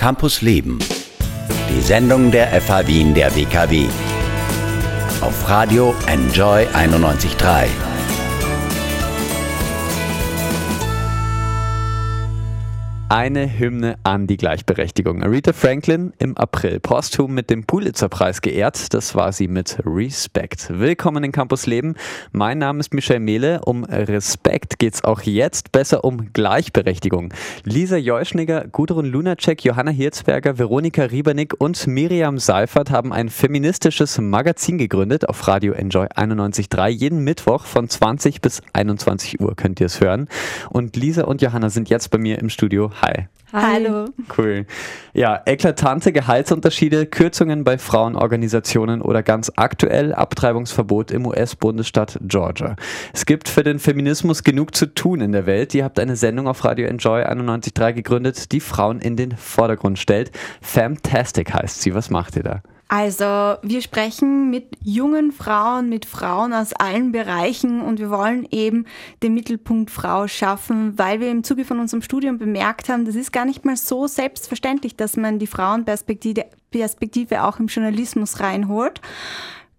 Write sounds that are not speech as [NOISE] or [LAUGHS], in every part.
Campus Leben. Die Sendung der FH Wien der WKW. Auf Radio Enjoy 91.3. Eine Hymne an die Gleichberechtigung. Aretha Franklin im April posthum mit dem Pulitzer-Preis geehrt. Das war sie mit Respect. Willkommen in Campus Leben. Mein Name ist Michel Mehle. Um Respekt geht es auch jetzt besser um Gleichberechtigung. Lisa Jeuschniger, Gudrun Lunacek, Johanna Hirzberger, Veronika Riebernick und Miriam Seifert haben ein feministisches Magazin gegründet auf Radio Enjoy 91.3. Jeden Mittwoch von 20 bis 21 Uhr könnt ihr es hören. Und Lisa und Johanna sind jetzt bei mir im Studio. Hi. Hallo. Cool. Ja, eklatante Gehaltsunterschiede, Kürzungen bei Frauenorganisationen oder ganz aktuell Abtreibungsverbot im US-Bundesstaat Georgia. Es gibt für den Feminismus genug zu tun in der Welt. Ihr habt eine Sendung auf Radio Enjoy 91.3 gegründet, die Frauen in den Vordergrund stellt. Fantastic heißt sie. Was macht ihr da? Also wir sprechen mit jungen Frauen, mit Frauen aus allen Bereichen und wir wollen eben den Mittelpunkt Frau schaffen, weil wir im Zuge von unserem Studium bemerkt haben, das ist gar nicht mal so selbstverständlich, dass man die Frauenperspektive Perspektive auch im Journalismus reinholt.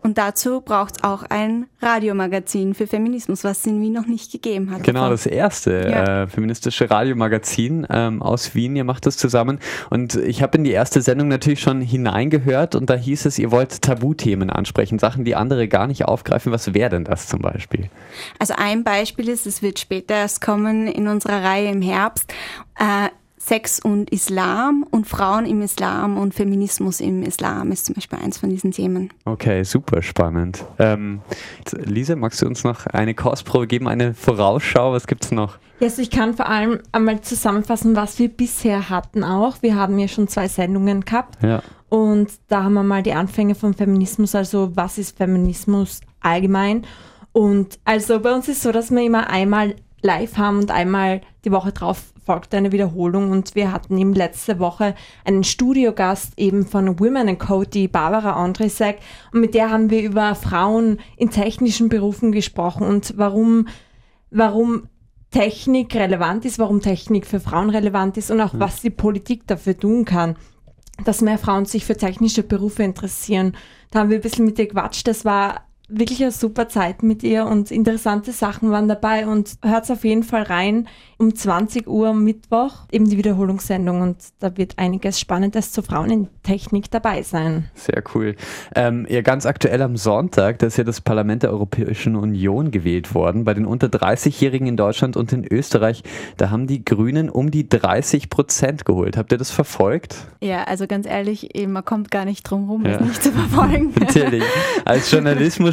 Und dazu braucht es auch ein Radiomagazin für Feminismus, was es in Wien noch nicht gegeben hat. Genau, das erste ja. äh, feministische Radiomagazin ähm, aus Wien. Ihr macht das zusammen. Und ich habe in die erste Sendung natürlich schon hineingehört und da hieß es, ihr wollt Tabuthemen ansprechen, Sachen, die andere gar nicht aufgreifen. Was wäre denn das zum Beispiel? Also ein Beispiel ist, es wird später erst kommen in unserer Reihe im Herbst. Äh, Sex und Islam und Frauen im Islam und Feminismus im Islam ist zum Beispiel eins von diesen Themen. Okay, super spannend. Ähm, Lisa, magst du uns noch eine Kostprobe geben, eine Vorausschau? Was gibt es noch? Ja, also ich kann vor allem einmal zusammenfassen, was wir bisher hatten auch. Wir haben ja schon zwei Sendungen gehabt. Ja. Und da haben wir mal die Anfänge vom Feminismus, also was ist Feminismus allgemein. Und also bei uns ist es so, dass wir immer einmal live haben und einmal die Woche drauf folgt eine Wiederholung und wir hatten eben letzte Woche einen Studiogast eben von Women Code, die Barbara Andresek und mit der haben wir über Frauen in technischen Berufen gesprochen und warum, warum Technik relevant ist, warum Technik für Frauen relevant ist und auch mhm. was die Politik dafür tun kann, dass mehr Frauen sich für technische Berufe interessieren. Da haben wir ein bisschen mit ihr gequatscht. Das war wirklich eine super Zeit mit ihr und interessante Sachen waren dabei und hört auf jeden Fall rein um 20 Uhr am Mittwoch, eben die Wiederholungssendung und da wird einiges Spannendes zu Frauen in Technik dabei sein. Sehr cool. Ähm, ja, ganz aktuell am Sonntag, da ist ja das Parlament der Europäischen Union gewählt worden. Bei den unter 30-Jährigen in Deutschland und in Österreich, da haben die Grünen um die 30 Prozent geholt. Habt ihr das verfolgt? Ja, also ganz ehrlich, man kommt gar nicht drum rum, ja. das nicht zu verfolgen. [LAUGHS] Natürlich. Als [LAUGHS]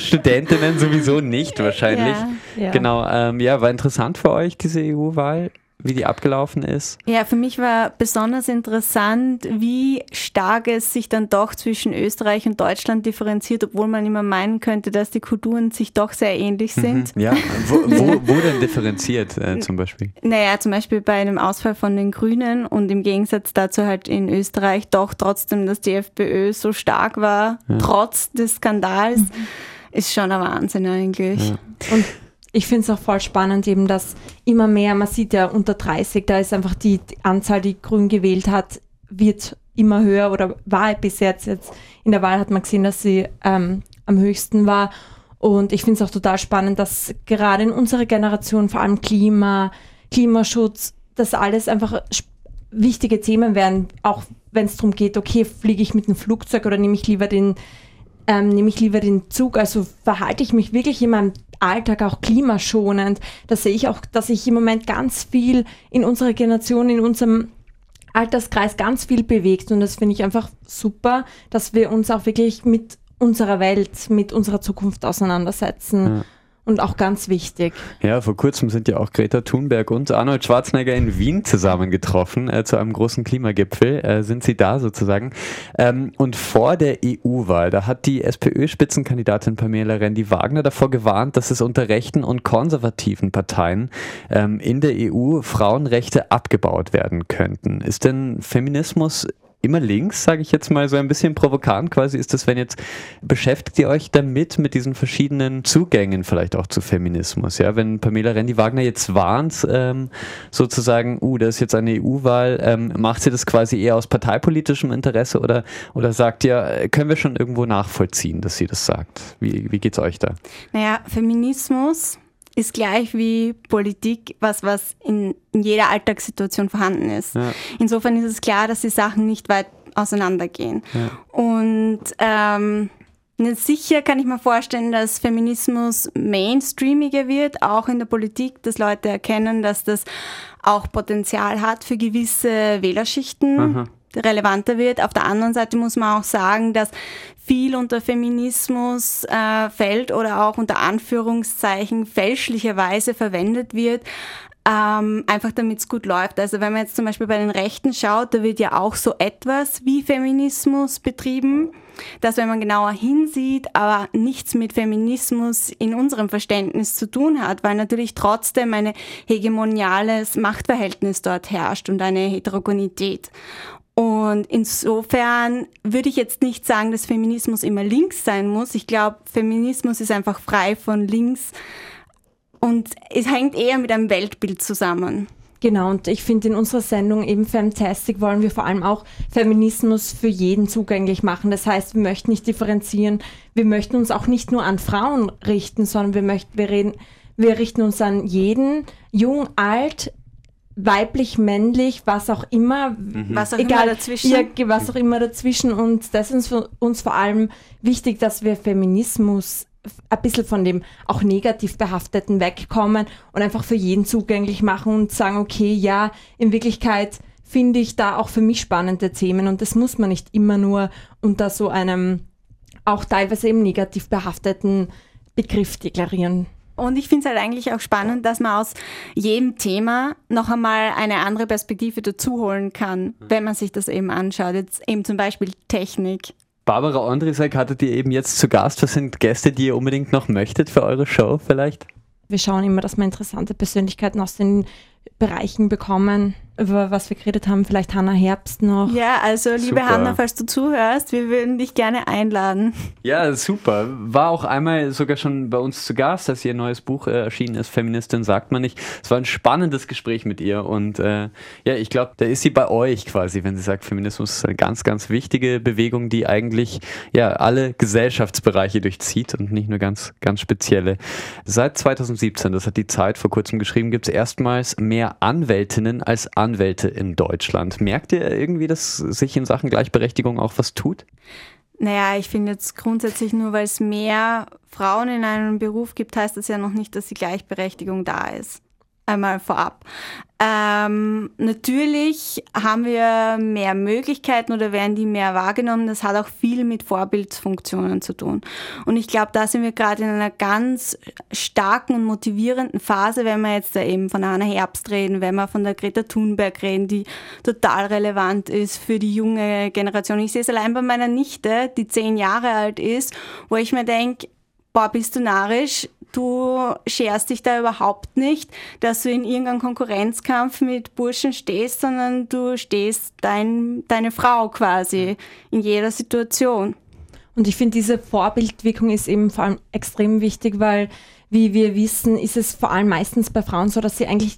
Journalismusstudentinnen sowieso nicht wahrscheinlich. Ja, ja. Genau, ähm, ja, war interessant für euch, diese EU-Wahl. Wahl, wie die abgelaufen ist? Ja, für mich war besonders interessant, wie stark es sich dann doch zwischen Österreich und Deutschland differenziert, obwohl man immer meinen könnte, dass die Kulturen sich doch sehr ähnlich mhm. sind. Mhm, ja, wo, wo, wo, denn differenziert äh, zum Beispiel? Naja, zum Beispiel bei einem Ausfall von den Grünen und im Gegensatz dazu halt in Österreich doch trotzdem, dass die FPÖ so stark war, ja. trotz des Skandals, mhm. Ist schon ein Wahnsinn eigentlich. Ja. Und ich finde es auch voll spannend, eben, dass immer mehr, man sieht ja unter 30, da ist einfach die, die Anzahl, die Grün gewählt hat, wird immer höher oder war bis jetzt. jetzt in der Wahl hat man gesehen, dass sie ähm, am höchsten war. Und ich finde es auch total spannend, dass gerade in unserer Generation vor allem Klima, Klimaschutz, das alles einfach wichtige Themen werden, auch wenn es darum geht, okay, fliege ich mit dem Flugzeug oder nehme ich lieber den, ähm, nehme ich lieber den Zug, also verhalte ich mich wirklich in meinem Alltag auch klimaschonend. Da sehe ich auch, dass sich im Moment ganz viel in unserer Generation, in unserem Alterskreis ganz viel bewegt und das finde ich einfach super, dass wir uns auch wirklich mit unserer Welt, mit unserer Zukunft auseinandersetzen. Ja. Und auch ganz wichtig. Ja, vor kurzem sind ja auch Greta Thunberg und Arnold Schwarzenegger in Wien zusammengetroffen äh, zu einem großen Klimagipfel. Äh, sind sie da sozusagen? Ähm, und vor der EU-Wahl, da hat die SPÖ-Spitzenkandidatin Pamela Rendi-Wagner davor gewarnt, dass es unter rechten und konservativen Parteien ähm, in der EU Frauenrechte abgebaut werden könnten. Ist denn Feminismus immer links, sage ich jetzt mal so ein bisschen provokant quasi, ist das, wenn jetzt beschäftigt ihr euch damit, mit diesen verschiedenen Zugängen vielleicht auch zu Feminismus, ja, wenn Pamela Rendi-Wagner jetzt warnt, ähm, sozusagen, uh, da ist jetzt eine EU-Wahl, ähm, macht sie das quasi eher aus parteipolitischem Interesse oder, oder sagt ihr, können wir schon irgendwo nachvollziehen, dass sie das sagt? Wie, wie es euch da? Naja, Feminismus ist gleich wie Politik was, was in, in jeder Alltagssituation vorhanden ist. Ja. Insofern ist es klar, dass die Sachen nicht weit auseinandergehen. Ja. Und ähm, sicher kann ich mir vorstellen, dass Feminismus mainstreamiger wird, auch in der Politik, dass Leute erkennen, dass das auch Potenzial hat für gewisse Wählerschichten. Aha relevanter wird. Auf der anderen Seite muss man auch sagen, dass viel unter Feminismus äh, fällt oder auch unter Anführungszeichen fälschlicherweise verwendet wird. Ähm, einfach damit es gut läuft. Also wenn man jetzt zum Beispiel bei den Rechten schaut, da wird ja auch so etwas wie Feminismus betrieben, dass wenn man genauer hinsieht, aber nichts mit Feminismus in unserem Verständnis zu tun hat, weil natürlich trotzdem ein hegemoniales Machtverhältnis dort herrscht und eine Heterogenität. Und insofern würde ich jetzt nicht sagen, dass Feminismus immer links sein muss. Ich glaube, Feminismus ist einfach frei von links und es hängt eher mit einem Weltbild zusammen. Genau, und ich finde, in unserer Sendung eben Fantastic wollen wir vor allem auch Feminismus für jeden zugänglich machen. Das heißt, wir möchten nicht differenzieren. Wir möchten uns auch nicht nur an Frauen richten, sondern wir möchten, wir reden, wir richten uns an jeden, jung, alt, weiblich, männlich, was auch immer, mhm. was auch egal, immer dazwischen. Ja, was auch immer dazwischen. Und das ist uns, uns vor allem wichtig, dass wir Feminismus ein bisschen von dem auch negativ behafteten wegkommen und einfach für jeden zugänglich machen und sagen, okay, ja, in Wirklichkeit finde ich da auch für mich spannende Themen und das muss man nicht immer nur unter so einem auch teilweise eben negativ behafteten Begriff deklarieren. Und ich finde es halt eigentlich auch spannend, dass man aus jedem Thema noch einmal eine andere Perspektive dazu holen kann, wenn man sich das eben anschaut. Jetzt eben zum Beispiel Technik. Barbara Andrisek hattet ihr eben jetzt zu Gast. Was sind Gäste, die ihr unbedingt noch möchtet für eure Show vielleicht? Wir schauen immer, dass wir interessante Persönlichkeiten aus den Bereichen bekommen, über was wir geredet haben. Vielleicht Hanna Herbst noch. Ja, also liebe super. Hanna, falls du zuhörst, wir würden dich gerne einladen. Ja, super. War auch einmal sogar schon bei uns zu Gast, als ihr neues Buch äh, erschienen ist, Feministin sagt man nicht. Es war ein spannendes Gespräch mit ihr und äh, ja, ich glaube, da ist sie bei euch quasi, wenn sie sagt, Feminismus ist eine ganz, ganz wichtige Bewegung, die eigentlich ja alle Gesellschaftsbereiche durchzieht und nicht nur ganz, ganz spezielle. Seit 2017, das hat die Zeit vor kurzem geschrieben, gibt es erstmals mehr Anwältinnen als Anwälte Anwälte in Deutschland. Merkt ihr irgendwie, dass sich in Sachen Gleichberechtigung auch was tut? Naja, ich finde jetzt grundsätzlich nur, weil es mehr Frauen in einem Beruf gibt, heißt das ja noch nicht, dass die Gleichberechtigung da ist einmal vorab. Ähm, natürlich haben wir mehr Möglichkeiten oder werden die mehr wahrgenommen. Das hat auch viel mit Vorbildsfunktionen zu tun. Und ich glaube, da sind wir gerade in einer ganz starken und motivierenden Phase, wenn wir jetzt da eben von Anna Herbst reden, wenn wir von der Greta Thunberg reden, die total relevant ist für die junge Generation. Ich sehe es allein bei meiner Nichte, die zehn Jahre alt ist, wo ich mir denke, boah, bist du narrisch, du scherst dich da überhaupt nicht, dass du in irgendeinem Konkurrenzkampf mit Burschen stehst, sondern du stehst dein, deine Frau quasi in jeder Situation. Und ich finde, diese Vorbildwirkung ist eben vor allem extrem wichtig, weil, wie wir wissen, ist es vor allem meistens bei Frauen so, dass sie eigentlich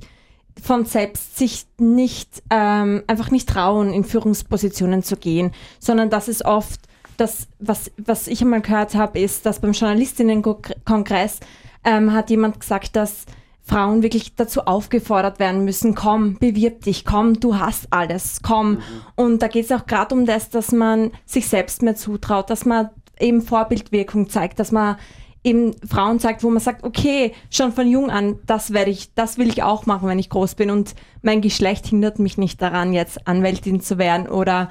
von selbst sich nicht, ähm, einfach nicht trauen, in Führungspositionen zu gehen, sondern dass es oft das, was, was ich einmal gehört habe, ist, dass beim Journalistinnenkongress ähm, hat jemand gesagt, dass Frauen wirklich dazu aufgefordert werden müssen, komm, bewirb dich, komm, du hast alles, komm. Mhm. Und da geht es auch gerade um das, dass man sich selbst mehr zutraut, dass man eben Vorbildwirkung zeigt, dass man eben Frauen zeigt, wo man sagt, okay, schon von jung an, das werde ich, das will ich auch machen, wenn ich groß bin und mein Geschlecht hindert mich nicht daran, jetzt Anwältin zu werden oder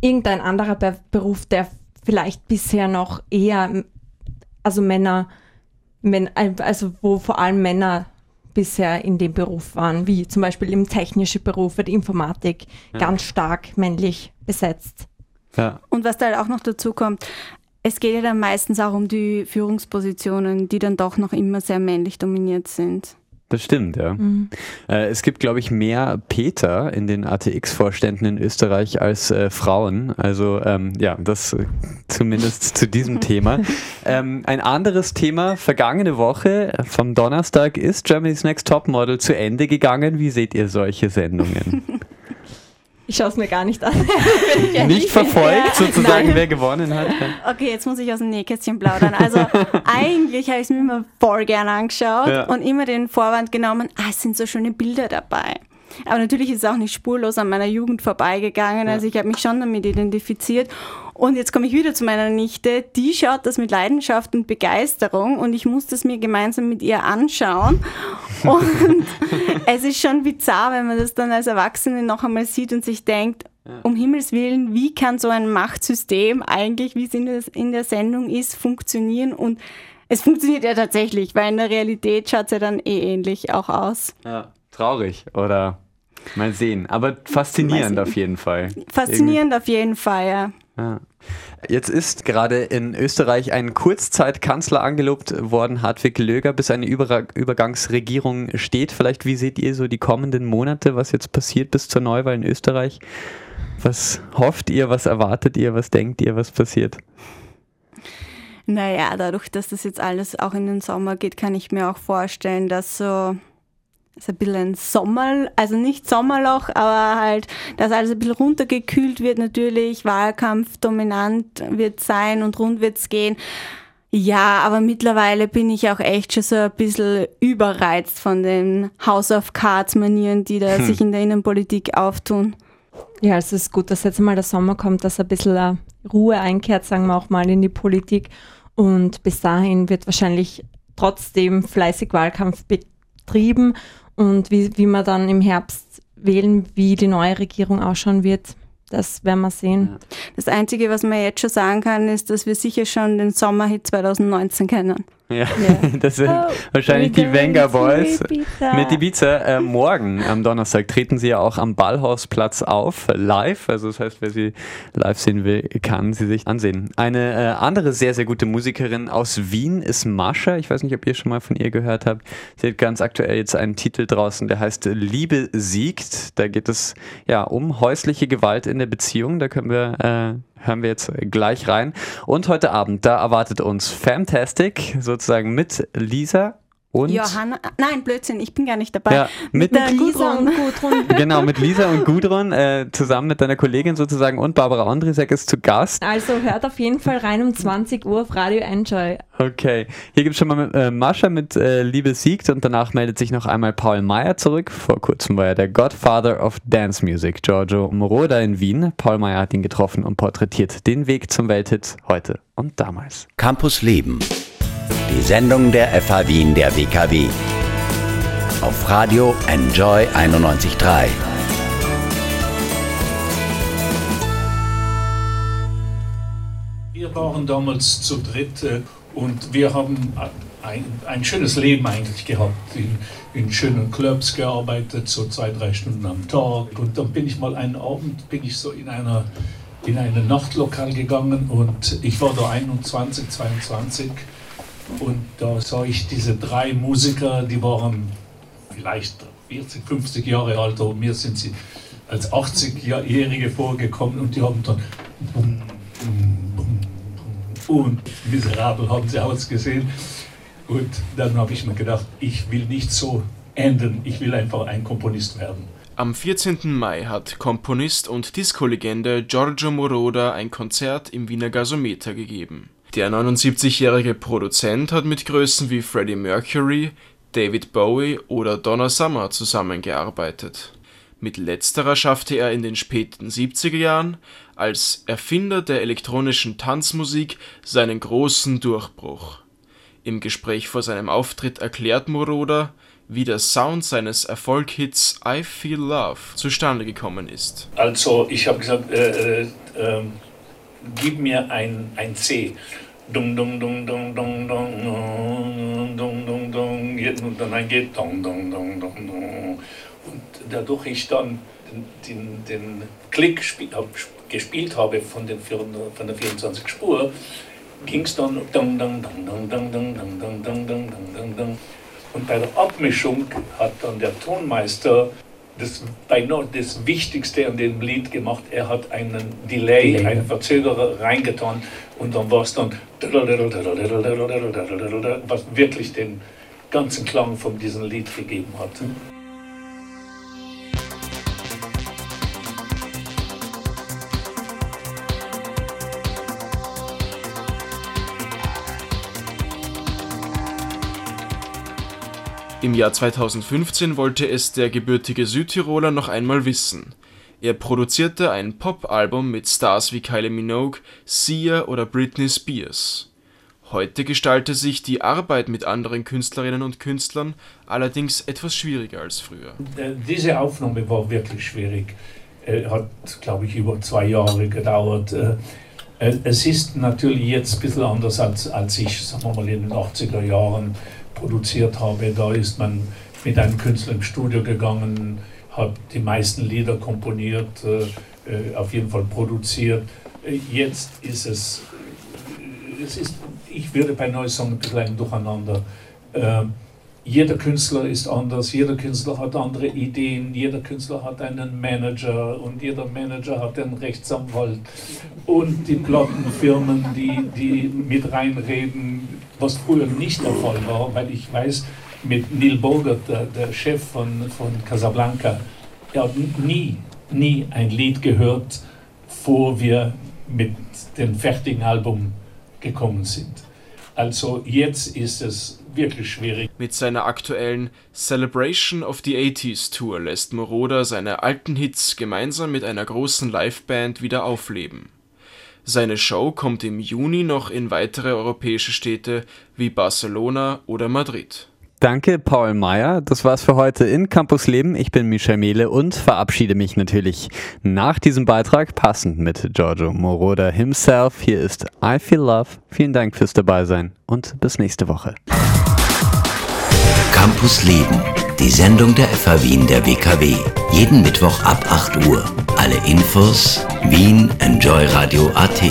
irgendein anderer Be Beruf, der vielleicht bisher noch eher, also Männer also wo vor allem Männer bisher in dem Beruf waren, wie zum Beispiel im technischen Beruf, die Informatik, ja. ganz stark männlich besetzt. Ja. Und was da halt auch noch dazu kommt, es geht ja dann meistens auch um die Führungspositionen, die dann doch noch immer sehr männlich dominiert sind. Das stimmt, ja. Mhm. Äh, es gibt, glaube ich, mehr Peter in den ATX-Vorständen in Österreich als äh, Frauen. Also ähm, ja, das äh, zumindest zu diesem [LAUGHS] Thema. Ähm, ein anderes Thema, vergangene Woche vom Donnerstag ist Germany's Next Topmodel zu Ende gegangen. Wie seht ihr solche Sendungen? [LAUGHS] Ich schaue es mir gar nicht an. [LAUGHS] nicht verfolgt, sozusagen, Nein. wer gewonnen hat. Okay, jetzt muss ich aus dem Nähkästchen plaudern. Also [LAUGHS] eigentlich habe ich es mir immer voll gerne angeschaut ja. und immer den Vorwand genommen, ah, es sind so schöne Bilder dabei. Aber natürlich ist es auch nicht spurlos an meiner Jugend vorbeigegangen. Also ich habe mich schon damit identifiziit. Und jetzt komme ich wieder zu meiner Nichte. Die schaut das mit Leidenschaft und Begeisterung und ich muss das mir gemeinsam mit ihr anschauen. [LAUGHS] Und es ist schon bizarr, wenn man das dann als Erwachsene noch einmal sieht und sich denkt, um Himmels Willen, wie kann so ein Machtsystem eigentlich, wie es in der, in der Sendung ist, funktionieren? Und es funktioniert ja tatsächlich, weil in der Realität schaut es ja dann eh ähnlich auch aus. Ja, traurig oder mal sehen. Aber faszinierend auf jeden Fall. Faszinierend Irgendwie. auf jeden Fall, ja. Ja. Jetzt ist gerade in Österreich ein Kurzzeitkanzler angelobt worden, Hartwig Löger, bis eine Über Übergangsregierung steht. Vielleicht, wie seht ihr so die kommenden Monate, was jetzt passiert bis zur Neuwahl in Österreich? Was hofft ihr, was erwartet ihr, was denkt ihr, was passiert? Naja, dadurch, dass das jetzt alles auch in den Sommer geht, kann ich mir auch vorstellen, dass so ist ein bisschen ein Sommer, also nicht Sommerloch, aber halt, dass alles ein bisschen runtergekühlt wird natürlich, Wahlkampf dominant wird sein und rund wird's gehen. Ja, aber mittlerweile bin ich auch echt schon so ein bisschen überreizt von den House of Cards Manieren, die da hm. sich in der Innenpolitik auftun. Ja, es ist gut, dass jetzt mal der Sommer kommt, dass ein bisschen Ruhe einkehrt, sagen wir auch mal, in die Politik. Und bis dahin wird wahrscheinlich trotzdem fleißig Wahlkampf betrieben und wie, wie man dann im Herbst wählen, wie die neue Regierung ausschauen wird, das werden wir sehen. Das Einzige, was man jetzt schon sagen kann, ist, dass wir sicher schon den Sommerhit 2019 kennen. Ja, yeah. [LAUGHS] das sind oh, wahrscheinlich die Venga Boys mit Ibiza. Äh, morgen am Donnerstag treten sie ja auch am Ballhausplatz auf, live. Also das heißt, wer sie live sehen will, kann sie sich ansehen. Eine äh, andere sehr, sehr gute Musikerin aus Wien ist Mascha. Ich weiß nicht, ob ihr schon mal von ihr gehört habt. Sie hat ganz aktuell jetzt einen Titel draußen, der heißt Liebe siegt. Da geht es ja um häusliche Gewalt in der Beziehung. Da können wir äh, hören wir jetzt gleich rein. Und heute Abend, da erwartet uns Fantastic, sozusagen mit Lisa und Johanna, nein, Blödsinn, ich bin gar nicht dabei. Ja, mit, mit, mit Lisa und Gudrun. [LAUGHS] genau, mit Lisa und Gudrun, äh, zusammen mit deiner Kollegin sozusagen und Barbara Andrisek ist zu Gast. Also hört auf jeden Fall rein um 20 Uhr auf Radio Enjoy. Okay, hier gibt es schon mal äh, Mascha mit äh, Liebe siegt und danach meldet sich noch einmal Paul Meyer zurück. Vor kurzem war er der Godfather of Dance Music, Giorgio Moroder in Wien. Paul Meyer hat ihn getroffen und porträtiert den Weg zum Welthit heute und damals. Campus Leben die Sendung der FH Wien der WKW. Auf Radio Enjoy 91.3. Wir waren damals zu dritt äh, und wir haben ein, ein schönes Leben eigentlich gehabt. In, in schönen Clubs gearbeitet, so zwei, drei Stunden am Tag. Und dann bin ich mal einen Abend, bin ich so in einer in ein Nachtlokal gegangen und ich war da 21, 22 und da sah ich diese drei Musiker, die waren vielleicht 40, 50 Jahre alt, und mir sind sie als 80-Jährige vorgekommen und die haben dann bum, bum, bum, und miserabel haben sie ausgesehen. Und dann habe ich mir gedacht, ich will nicht so enden, ich will einfach ein Komponist werden. Am 14. Mai hat Komponist und Disco-Legende Giorgio Moroder ein Konzert im Wiener Gasometer gegeben. Der 79-jährige Produzent hat mit Größen wie Freddie Mercury, David Bowie oder Donna Summer zusammengearbeitet. Mit letzterer schaffte er in den späten 70er Jahren als Erfinder der elektronischen Tanzmusik seinen großen Durchbruch. Im Gespräch vor seinem Auftritt erklärt Moroder, wie der Sound seines Erfolghits I Feel Love zustande gekommen ist. Also ich habe gesagt, äh, äh, äh gib mir ein, ein C. Dung, dung, dung, dung, dung, dung, dung, dung, dung, und dann geht dung, dung, dung, dung, dung. Und dadurch ich dann den, den Klick gespielt habe von, den, von der 24 Spur, ging es dann dung, dung, dung, dung, dung, dung, dung, dung, dung, dung, dung, dung. Und bei der Abmischung hat dann der Tonmeister das, das Wichtigste an dem Lied gemacht. Er hat einen Delay, Delay. einen Verzögerer reingetan und dann war es dann, was wirklich den ganzen Klang von diesem Lied gegeben hat. Im Jahr 2015 wollte es der gebürtige Südtiroler noch einmal wissen. Er produzierte ein Pop-Album mit Stars wie Kylie Minogue, Sia oder Britney Spears. Heute gestalte sich die Arbeit mit anderen Künstlerinnen und Künstlern allerdings etwas schwieriger als früher. Äh, diese Aufnahme war wirklich schwierig. Äh, hat, glaube ich, über zwei Jahre gedauert. Äh, es ist natürlich jetzt ein bisschen anders als, als ich, sagen wir mal, in den 80er Jahren produziert habe. Da ist man mit einem Künstler im Studio gegangen, hat die meisten Lieder komponiert, äh, äh auf jeden Fall produziert. Äh, jetzt ist es, äh, es ist, ich würde bei ein bisschen ein Durcheinander. Äh, jeder Künstler ist anders, jeder Künstler hat andere Ideen, jeder Künstler hat einen Manager und jeder Manager hat einen Rechtsanwalt und die Plattenfirmen, die, die mit reinreden, was früher nicht der Fall war, weil ich weiß, mit Neil Bogart, der, der Chef von, von Casablanca, er hat nie, nie ein Lied gehört, bevor wir mit dem fertigen Album gekommen sind. Also jetzt ist es wirklich schwierig. Mit seiner aktuellen Celebration of the 80s Tour lässt Moroder seine alten Hits gemeinsam mit einer großen Liveband wieder aufleben. Seine Show kommt im Juni noch in weitere europäische Städte wie Barcelona oder Madrid. Danke, Paul Meyer. Das war's für heute in Campus Leben. Ich bin Michel Mehle und verabschiede mich natürlich nach diesem Beitrag passend mit Giorgio Moroder himself. Hier ist I Feel Love. Vielen Dank fürs Dabeisein und bis nächste Woche. Campus Leben, die Sendung der FH Wien der WKW. Jeden Mittwoch ab 8 Uhr. Alle Infos Wien Enjoy Radio AT.